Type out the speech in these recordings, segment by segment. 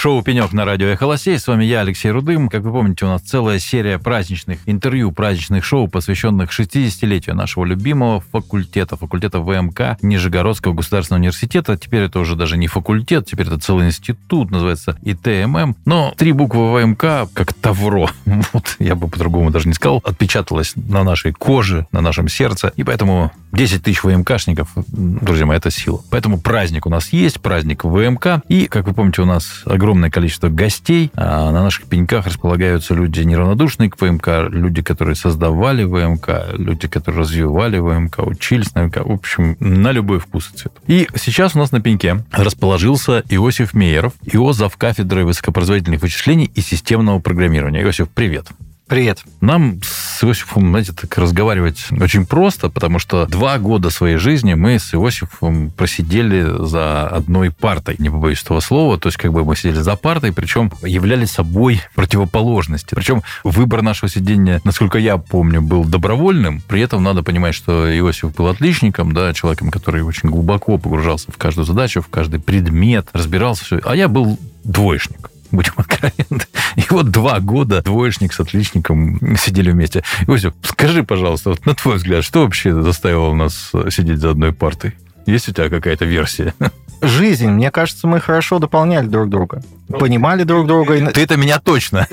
Шоу «Пенек» на радио «Эхолосей». С вами я, Алексей Рудым. Как вы помните, у нас целая серия праздничных интервью, праздничных шоу, посвященных 60-летию нашего любимого факультета, факультета ВМК Нижегородского государственного университета. Теперь это уже даже не факультет, теперь это целый институт, называется ИТММ. Но три буквы ВМК, как Тавро, вот я бы по-другому даже не сказал, отпечаталось на нашей коже, на нашем сердце. И поэтому 10 тысяч ВМКшников, друзья мои, это сила. Поэтому праздник у нас есть, праздник ВМК. И, как вы помните, у нас огромное количество гостей. А на наших пеньках располагаются люди неравнодушные к ВМК, люди, которые создавали ВМК, люди, которые развивали ВМК, учились на ВМК. В общем, на любой вкус и цвет. И сейчас у нас на пеньке расположился Иосиф Мейеров, ИО зав кафедры высокопроизводительных вычислений и системного программирования. Иосиф, привет. Привет. Нам с Иосифом, знаете, так разговаривать очень просто, потому что два года своей жизни мы с Иосифом просидели за одной партой, не побоюсь этого слова, то есть как бы мы сидели за партой, причем являли собой противоположности. Причем выбор нашего сидения, насколько я помню, был добровольным, при этом надо понимать, что Иосиф был отличником, да, человеком, который очень глубоко погружался в каждую задачу, в каждый предмет, разбирался, а я был двоечник будем откровенны. И вот два года двоечник с отличником сидели вместе. Иосиф, скажи, пожалуйста, вот на твой взгляд, что вообще заставило нас сидеть за одной партой? Есть у тебя какая-то версия? Жизнь. Мне кажется, мы хорошо дополняли друг друга. Понимали друг друга. Ты это меня точно.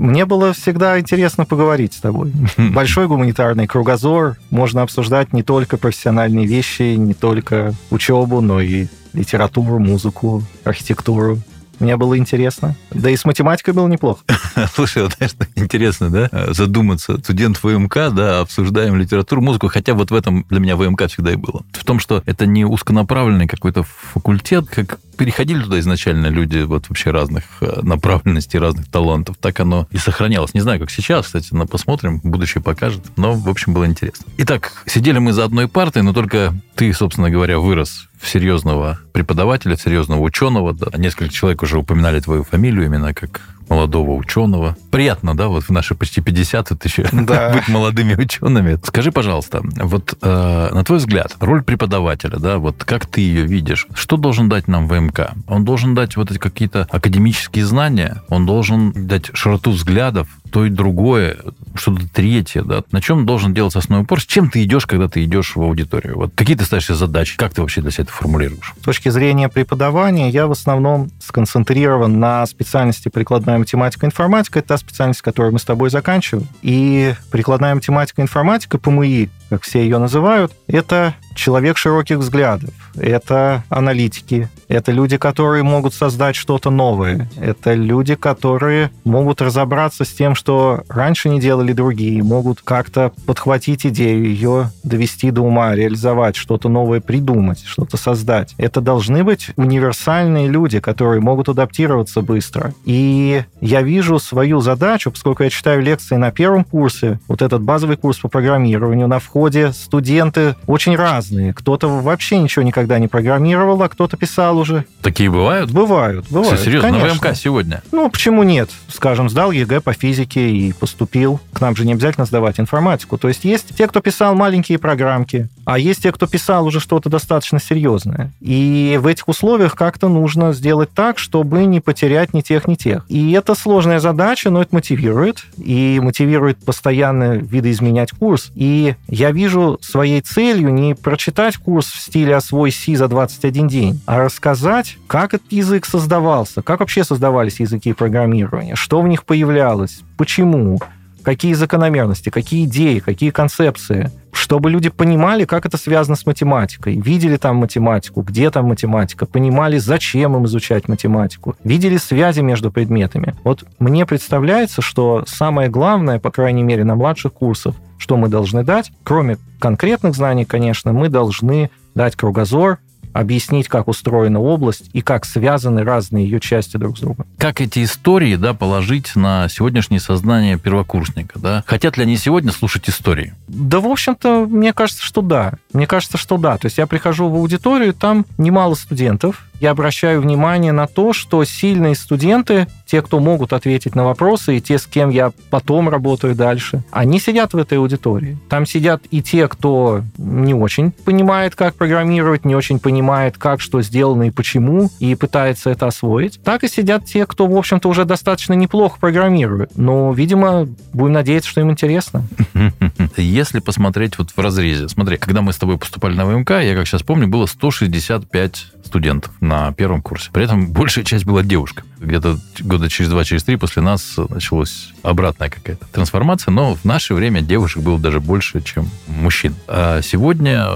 Мне было всегда интересно поговорить с тобой. Большой гуманитарный кругозор. Можно обсуждать не только профессиональные вещи, не только учебу, но и литературу, музыку, архитектуру. Мне было интересно. Да и с математикой было неплохо. Слушай, вот, знаешь, интересно, да, задуматься. Студент ВМК, да, обсуждаем литературу, музыку, хотя вот в этом для меня ВМК всегда и было. В том, что это не узконаправленный какой-то факультет, как переходили туда изначально люди вот вообще разных э, направленностей, разных талантов. Так оно и сохранялось. Не знаю, как сейчас, кстати, но посмотрим, будущее покажет. Но, в общем, было интересно. Итак, сидели мы за одной партой, но только ты, собственно говоря, вырос в серьезного преподавателя, в серьезного ученого. Да. Несколько человек уже упоминали твою фамилию именно как молодого ученого. Приятно, да, вот в наши почти 50 это еще да. быть молодыми учеными. Скажи, пожалуйста, вот э, на твой взгляд, роль преподавателя, да, вот как ты ее видишь, что должен дать нам ВМК? Он должен дать вот эти какие-то академические знания, он должен дать широту взглядов, то и другое, что-то третье, да, на чем должен делать основной упор, с чем ты идешь, когда ты идешь в аудиторию? Вот какие ты ставишь задачи, как ты вообще для себя это формулируешь? С точки зрения преподавания я в основном сконцентрирован на специальности прикладная математика информатика. Это та специальность, которую мы с тобой заканчиваем. И прикладная математика информатика, ПМИ, как все ее называют, это человек широких взглядов, это аналитики, это люди, которые могут создать что-то новое, это люди, которые могут разобраться с тем, что раньше не делали другие, могут как-то подхватить идею, ее довести до ума, реализовать, что-то новое придумать, что-то создать. Это должны быть универсальные люди, которые могут адаптироваться быстро. И я вижу свою задачу, поскольку я читаю лекции на первом курсе, вот этот базовый курс по программированию, на входе студенты очень разные. Кто-то вообще ничего никогда не программировал, а кто-то писал уже. Такие бывают? Бывают, бывают. Все серьезно, конечно. на ВМК сегодня? Ну, почему нет? Скажем, сдал ЕГЭ по физике и поступил. К нам же не обязательно сдавать информатику. То есть есть те, кто писал маленькие программки, а есть те, кто писал уже что-то достаточно серьезное. И в этих условиях как-то нужно сделать так, чтобы не потерять ни тех, ни тех. И это сложная задача, но это мотивирует. И мотивирует постоянно видоизменять курс. И я вижу своей целью не прочитать курс в стиле «Освой Си за 21 день», а рассказать, как этот язык создавался, как вообще создавались языки программирования, что в них появлялось, почему, какие закономерности, какие идеи, какие концепции, чтобы люди понимали, как это связано с математикой, видели там математику, где там математика, понимали, зачем им изучать математику, видели связи между предметами. Вот мне представляется, что самое главное, по крайней мере, на младших курсах, что мы должны дать, кроме конкретных знаний, конечно, мы должны дать кругозор, объяснить, как устроена область и как связаны разные ее части друг с другом. Как эти истории да, положить на сегодняшнее сознание первокурсника? Да? Хотят ли они сегодня слушать истории? Да, в общем-то, мне кажется, что да. Мне кажется, что да. То есть я прихожу в аудиторию, там немало студентов, я обращаю внимание на то, что сильные студенты, те, кто могут ответить на вопросы, и те, с кем я потом работаю дальше, они сидят в этой аудитории. Там сидят и те, кто не очень понимает, как программировать, не очень понимает, как что сделано и почему, и пытается это освоить. Так и сидят те, кто, в общем-то, уже достаточно неплохо программирует. Но, видимо, будем надеяться, что им интересно. Если посмотреть вот в разрезе, смотри, когда мы с тобой поступали на ВМК, я как сейчас помню, было 165 студентов на первом курсе. При этом большая часть была девушка. Где-то года через два, через три после нас началась обратная какая-то трансформация, но в наше время девушек было даже больше, чем мужчин. А сегодня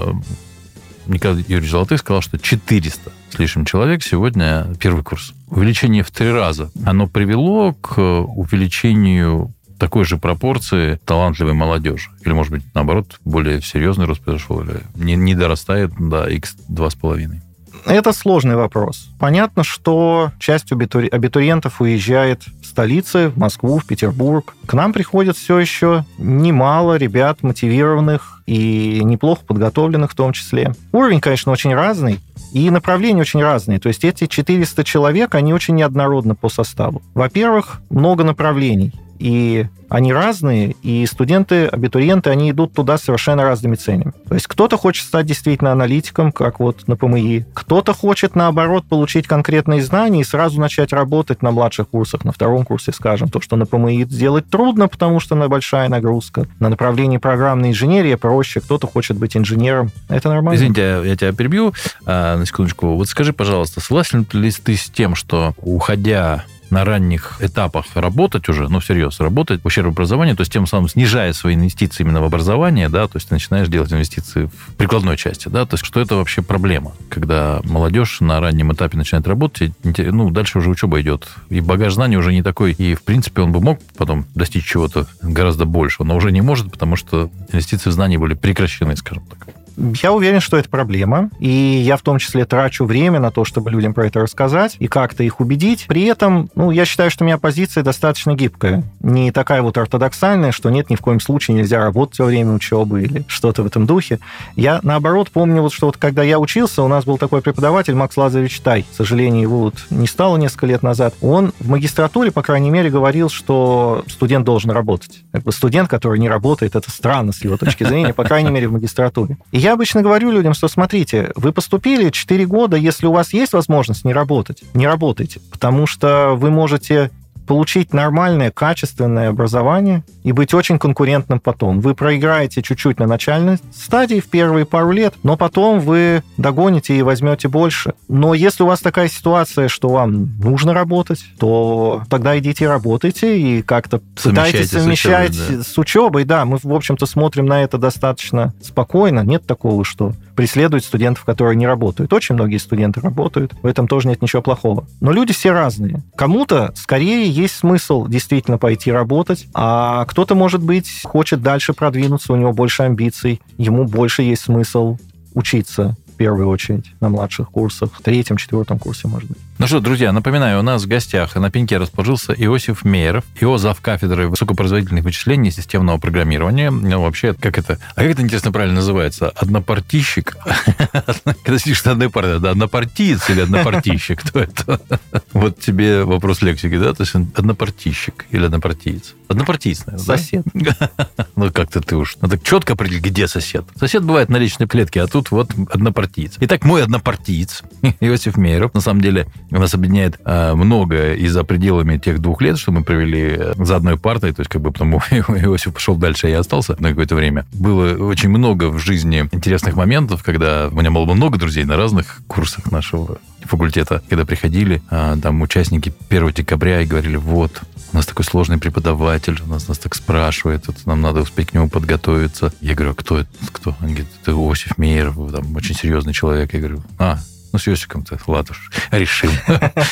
Николай Юрьевич Золотых сказал, что 400 с лишним человек сегодня первый курс. Увеличение в три раза. Оно привело к увеличению такой же пропорции талантливой молодежи? Или, может быть, наоборот, более серьезный рост произошел? Или не, не дорастает до x 2,5? Это сложный вопрос. Понятно, что часть абитуриентов уезжает в столицы, в Москву, в Петербург. К нам приходит все еще немало ребят мотивированных и неплохо подготовленных в том числе. Уровень, конечно, очень разный, и направления очень разные. То есть эти 400 человек, они очень неоднородны по составу. Во-первых, много направлений и они разные, и студенты, абитуриенты, они идут туда совершенно разными целями. То есть кто-то хочет стать действительно аналитиком, как вот на ПМИ, кто-то хочет, наоборот, получить конкретные знания и сразу начать работать на младших курсах, на втором курсе, скажем, то, что на ПМИ сделать трудно, потому что на большая нагрузка. На направлении программной инженерии проще, кто-то хочет быть инженером. Это нормально. Извините, я тебя перебью а, на секундочку. Вот скажи, пожалуйста, согласен ли ты с тем, что уходя на ранних этапах работать уже, ну, всерьез работать в ущерб образованию, то есть тем самым снижая свои инвестиции именно в образование, да, то есть ты начинаешь делать инвестиции в прикладной части, да, то есть что это вообще проблема, когда молодежь на раннем этапе начинает работать, ну, дальше уже учеба идет, и багаж знаний уже не такой, и, в принципе, он бы мог потом достичь чего-то гораздо большего, но уже не может, потому что инвестиции в знания были прекращены, скажем так. Я уверен, что это проблема, и я в том числе трачу время на то, чтобы людям про это рассказать и как-то их убедить. При этом, ну, я считаю, что у меня позиция достаточно гибкая. Не такая вот ортодоксальная, что нет, ни в коем случае нельзя работать во время учебы или что-то в этом духе. Я, наоборот, помню, вот, что вот когда я учился, у нас был такой преподаватель Макс Лазаревич Тай. К сожалению, его вот не стало несколько лет назад. Он в магистратуре, по крайней мере, говорил, что студент должен работать. Как бы студент, который не работает, это странно с его точки зрения, по крайней мере, в магистратуре. И я обычно говорю людям, что смотрите, вы поступили 4 года, если у вас есть возможность не работать, не работайте, потому что вы можете получить нормальное, качественное образование и быть очень конкурентным потом. Вы проиграете чуть-чуть на начальной стадии в первые пару лет, но потом вы догоните и возьмете больше. Но если у вас такая ситуация, что вам нужно работать, то тогда идите работайте и как-то пытайтесь совмещать с учебой, да. с учебой. Да, мы, в общем-то, смотрим на это достаточно спокойно. Нет такого, что преследует студентов, которые не работают. Очень многие студенты работают, в этом тоже нет ничего плохого. Но люди все разные. Кому-то скорее есть смысл действительно пойти работать, а кто-то, может быть, хочет дальше продвинуться, у него больше амбиций, ему больше есть смысл учиться в первую очередь на младших курсах, в третьем, четвертом курсе, может быть. Ну что, друзья, напоминаю, у нас в гостях на пеньке расположился Иосиф Мейеров, ИО зав. кафедры высокопроизводительных вычислений и системного программирования. Ну, вообще, как это... А как это, интересно, правильно называется? Однопартийщик? Когда сидишь на одной партии, да, однопартиец или однопартийщик? Кто это? Вот тебе вопрос лексики, да? То есть однопартийщик или однопартиец? Однопартиец, наверное, Сосед. Ну, как-то ты уж... Надо четко определить, где сосед. Сосед бывает на личной клетке, а тут вот однопартиец. Итак, мой однопартиец, Иосиф Мейеров, на самом деле, нас объединяет э, много и за пределами тех двух лет, что мы провели э, за одной партой, то есть как бы потому Иосиф пошел дальше, а я остался на какое-то время. Было очень много в жизни интересных моментов, когда у меня было много друзей на разных курсах нашего факультета, когда приходили а, там участники 1 декабря и говорили, вот, у нас такой сложный преподаватель, у нас нас так спрашивает, вот, нам надо успеть к нему подготовиться. Я говорю, а кто это? Кто? Они говорят, это Иосиф Мейер, там, очень серьезный человек. Я говорю, а, ну, с Йосиком-то, уж, решил.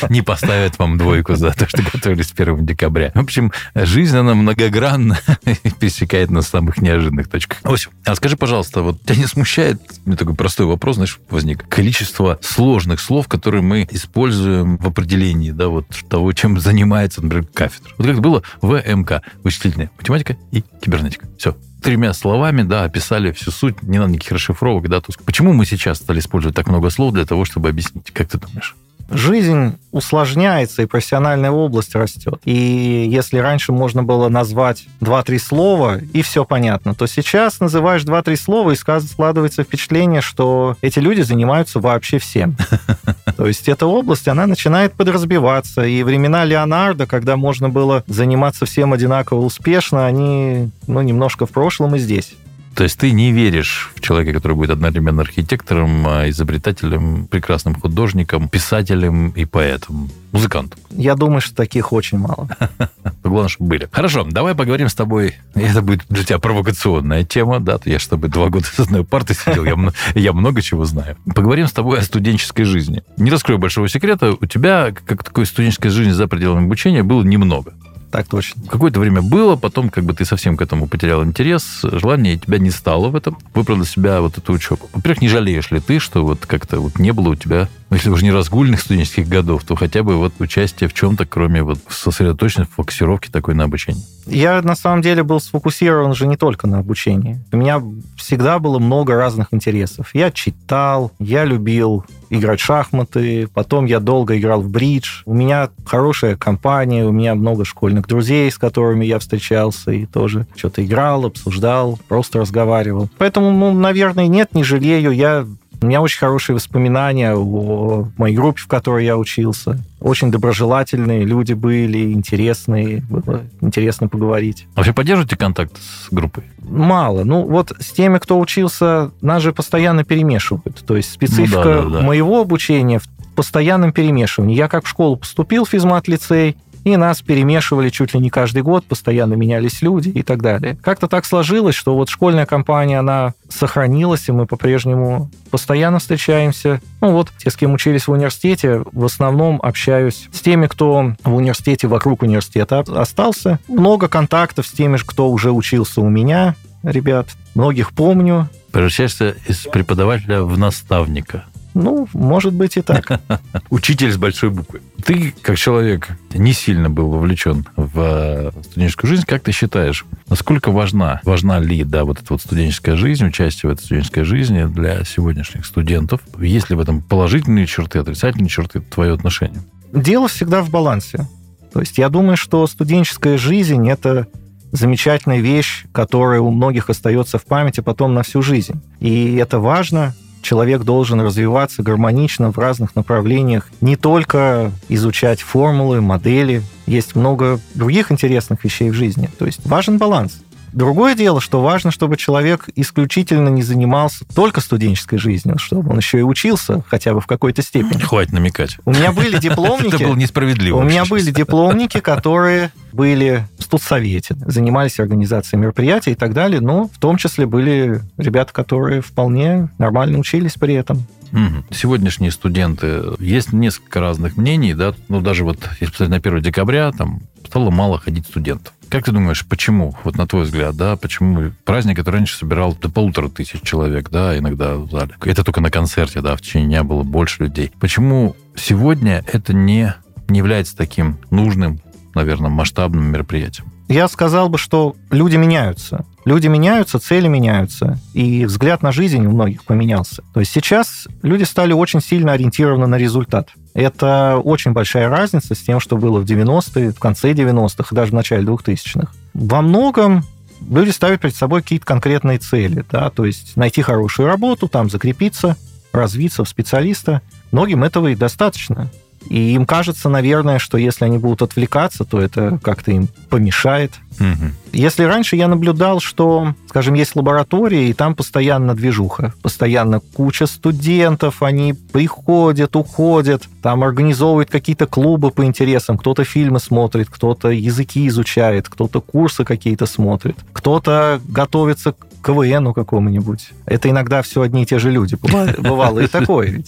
Не поставят вам двойку за то, что готовились 1 декабря. В общем, жизнь, она многогранна и пересекает на самых неожиданных точках. Ось, а скажи, пожалуйста, вот тебя не смущает, мне такой простой вопрос, знаешь, возник, количество сложных слов, которые мы используем в определении, да, вот того, чем занимается, например, кафедра. Вот как было ВМК, вычислительная математика и кибернетика. Все, тремя словами, да, описали всю суть, не надо никаких расшифровок, да, то есть почему мы сейчас стали использовать так много слов для того, чтобы объяснить, как ты думаешь? жизнь усложняется, и профессиональная область растет. И если раньше можно было назвать два-три слова, и все понятно, то сейчас называешь два-три слова, и складывается впечатление, что эти люди занимаются вообще всем. То есть эта область, она начинает подразбиваться, и времена Леонардо, когда можно было заниматься всем одинаково успешно, они ну, немножко в прошлом и здесь. То есть ты не веришь в человека, который будет одновременно архитектором, а, изобретателем, прекрасным художником, писателем и поэтом, музыкантом? Я думаю, что таких очень мало. Главное, чтобы были. Хорошо, давай поговорим с тобой. Это будет для тебя провокационная тема, да? Я с тобой два года с одной парты сидел, я, я много чего знаю. Поговорим с тобой о студенческой жизни. Не раскрою большого секрета, у тебя, как такой студенческой жизни за пределами обучения, было немного. Так точно. Какое-то время было, потом как бы ты совсем к этому потерял интерес, желание тебя не стало в этом, выбрал для себя вот эту учебу. Во-первых, не жалеешь ли ты, что вот как-то вот не было у тебя, ну, если уже не разгульных студенческих годов, то хотя бы вот участие в чем-то, кроме вот сосредоточенной фокусировки такой на обучении? Я на самом деле был сфокусирован же не только на обучении. У меня всегда было много разных интересов. Я читал, я любил играть в шахматы, потом я долго играл в бридж. У меня хорошая компания, у меня много школьных друзей, с которыми я встречался и тоже что-то играл, обсуждал, просто разговаривал. Поэтому, ну, наверное, нет, не жалею. Я у меня очень хорошие воспоминания о моей группе, в которой я учился. Очень доброжелательные люди были, интересные. Было интересно поговорить. Вообще поддерживаете контакт с группой? Мало. Ну, вот с теми, кто учился, нас же постоянно перемешивают. То есть специфика ну, да, да, да. моего обучения в постоянном перемешивании. Я как в школу поступил, в физмат-лицей, и нас перемешивали чуть ли не каждый год, постоянно менялись люди и так далее. Как-то так сложилось, что вот школьная компания, она сохранилась, и мы по-прежнему постоянно встречаемся. Ну вот, те, с кем учились в университете, в основном общаюсь с теми, кто в университете, вокруг университета остался. Много контактов с теми, кто уже учился у меня, ребят. Многих помню. Превращаешься из преподавателя в наставника. Ну, может быть и так. Учитель с большой буквы. Ты, как человек, не сильно был вовлечен в э, студенческую жизнь. Как ты считаешь, насколько важна, важна ли, да, вот эта вот студенческая жизнь, участие в этой студенческой жизни для сегодняшних студентов? Есть ли в этом положительные черты, отрицательные черты, твое отношение? Дело всегда в балансе. То есть я думаю, что студенческая жизнь – это замечательная вещь, которая у многих остается в памяти потом на всю жизнь. И это важно, человек должен развиваться гармонично в разных направлениях, не только изучать формулы, модели. Есть много других интересных вещей в жизни. То есть важен баланс. Другое дело, что важно, чтобы человек исключительно не занимался только студенческой жизнью, чтобы он еще и учился хотя бы в какой-то степени. Хватит намекать. У меня были дипломники... Это было несправедливо. У меня были дипломники, которые были в студсовете, занимались организацией мероприятий и так далее, но в том числе были ребята, которые вполне нормально учились при этом. Угу. Сегодняшние студенты, есть несколько разных мнений, да, ну даже вот, если посмотреть на 1 декабря, там стало мало ходить студентов. Как ты думаешь, почему, вот на твой взгляд, да, почему праздник, который раньше собирал до полутора тысяч человек, да, иногда в зале, это только на концерте, да, в течение дня было больше людей. Почему сегодня это не, не является таким нужным, наверное, масштабным мероприятием? Я сказал бы, что люди меняются. Люди меняются, цели меняются, и взгляд на жизнь у многих поменялся. То есть сейчас люди стали очень сильно ориентированы на результат. Это очень большая разница с тем, что было в 90-е, в конце 90-х и даже в начале 2000-х. Во многом люди ставят перед собой какие-то конкретные цели, да, то есть найти хорошую работу, там закрепиться, развиться в специалиста. Многим этого и достаточно. И им кажется, наверное, что если они будут отвлекаться, то это как-то им помешает. Угу. Если раньше я наблюдал, что, скажем, есть лаборатория, и там постоянно движуха, постоянно куча студентов, они приходят, уходят, там организовывают какие-то клубы по интересам, кто-то фильмы смотрит, кто-то языки изучает, кто-то курсы какие-то смотрит, кто-то готовится к КВНу какому-нибудь. Это иногда все одни и те же люди. Бывало и такое ведь.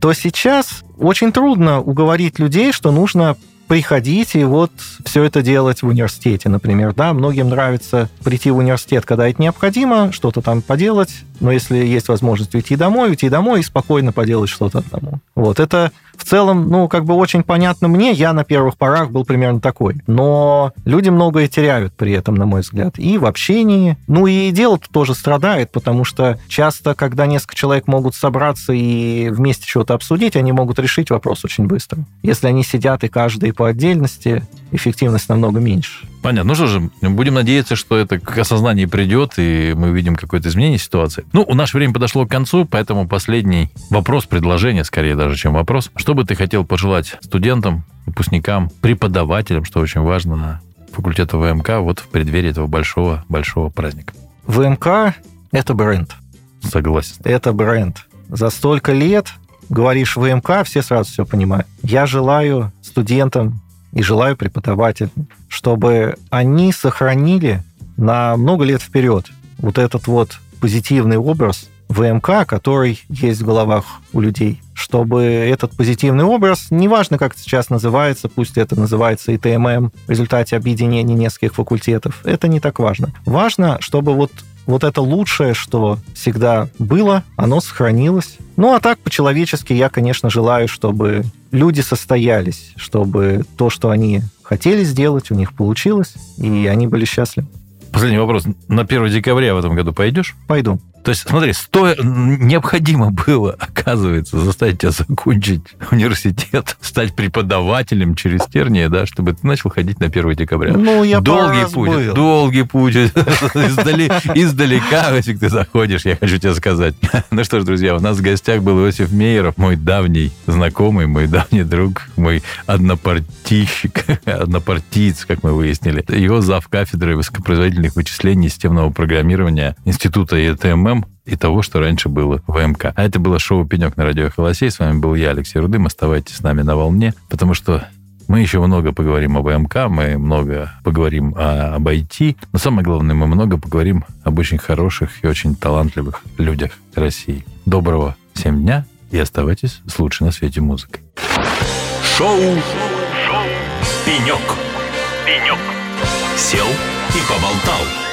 То сейчас очень трудно уговорить людей, что нужно приходить и вот все это делать в университете, например. Да, многим нравится прийти в университет, когда это необходимо, что-то там поделать, но если есть возможность уйти домой, уйти домой и спокойно поделать что-то одному. Вот это в целом, ну, как бы очень понятно мне, я на первых порах был примерно такой. Но люди многое теряют при этом, на мой взгляд, и в общении. Ну, и дело тоже страдает, потому что часто, когда несколько человек могут собраться и вместе что-то обсудить, они могут решить вопрос очень быстро. Если они сидят и каждый по отдельности, эффективность намного меньше. Понятно. Ну что же, будем надеяться, что это к осознанию придет, и мы увидим какое-то изменение ситуации. Ну, у наше время подошло к концу, поэтому последний вопрос, предложение, скорее даже, чем вопрос. Что бы ты хотел пожелать студентам, выпускникам, преподавателям, что очень важно, на факультета ВМК вот в преддверии этого большого-большого праздника? ВМК – это бренд. Согласен. Это бренд. За столько лет говоришь ВМК, все сразу все понимают. Я желаю студентам и желаю преподавателям, чтобы они сохранили на много лет вперед вот этот вот позитивный образ ВМК, который есть в головах у людей, чтобы этот позитивный образ, неважно, как это сейчас называется, пусть это называется ИТММ в результате объединения нескольких факультетов, это не так важно. Важно, чтобы вот вот это лучшее, что всегда было, оно сохранилось. Ну, а так, по-человечески, я, конечно, желаю, чтобы люди состоялись, чтобы то, что они хотели сделать, у них получилось, и они были счастливы. Последний вопрос. На 1 декабря в этом году пойдешь? Пойду. То есть, смотри, сто... необходимо было, оказывается, заставить тебя закончить университет, стать преподавателем через тернии, да, чтобы ты начал ходить на 1 декабря. Ну, я Долгий путь, был. долгий путь. Издалека, если ты заходишь, я хочу тебе сказать. Ну что ж, друзья, у нас в гостях был Иосиф Мейеров, мой давний знакомый, мой давний друг, мой однопартийщик, однопартиец, как мы выяснили. Его зав кафедры высокопроизводительных вычислений системного программирования Института ЕТМ ММ и того, что раньше было в МК. А это было шоу «Пенек» на радио «Холосей». С вами был я, Алексей Рудым. Оставайтесь с нами на волне, потому что мы еще много поговорим об МК, мы много поговорим о, об IT, но самое главное, мы много поговорим об очень хороших и очень талантливых людях России. Доброго всем дня и оставайтесь с лучшей на свете музыкой. Шоу, Шоу. «Пенек». «Пенек». Сел и поболтал.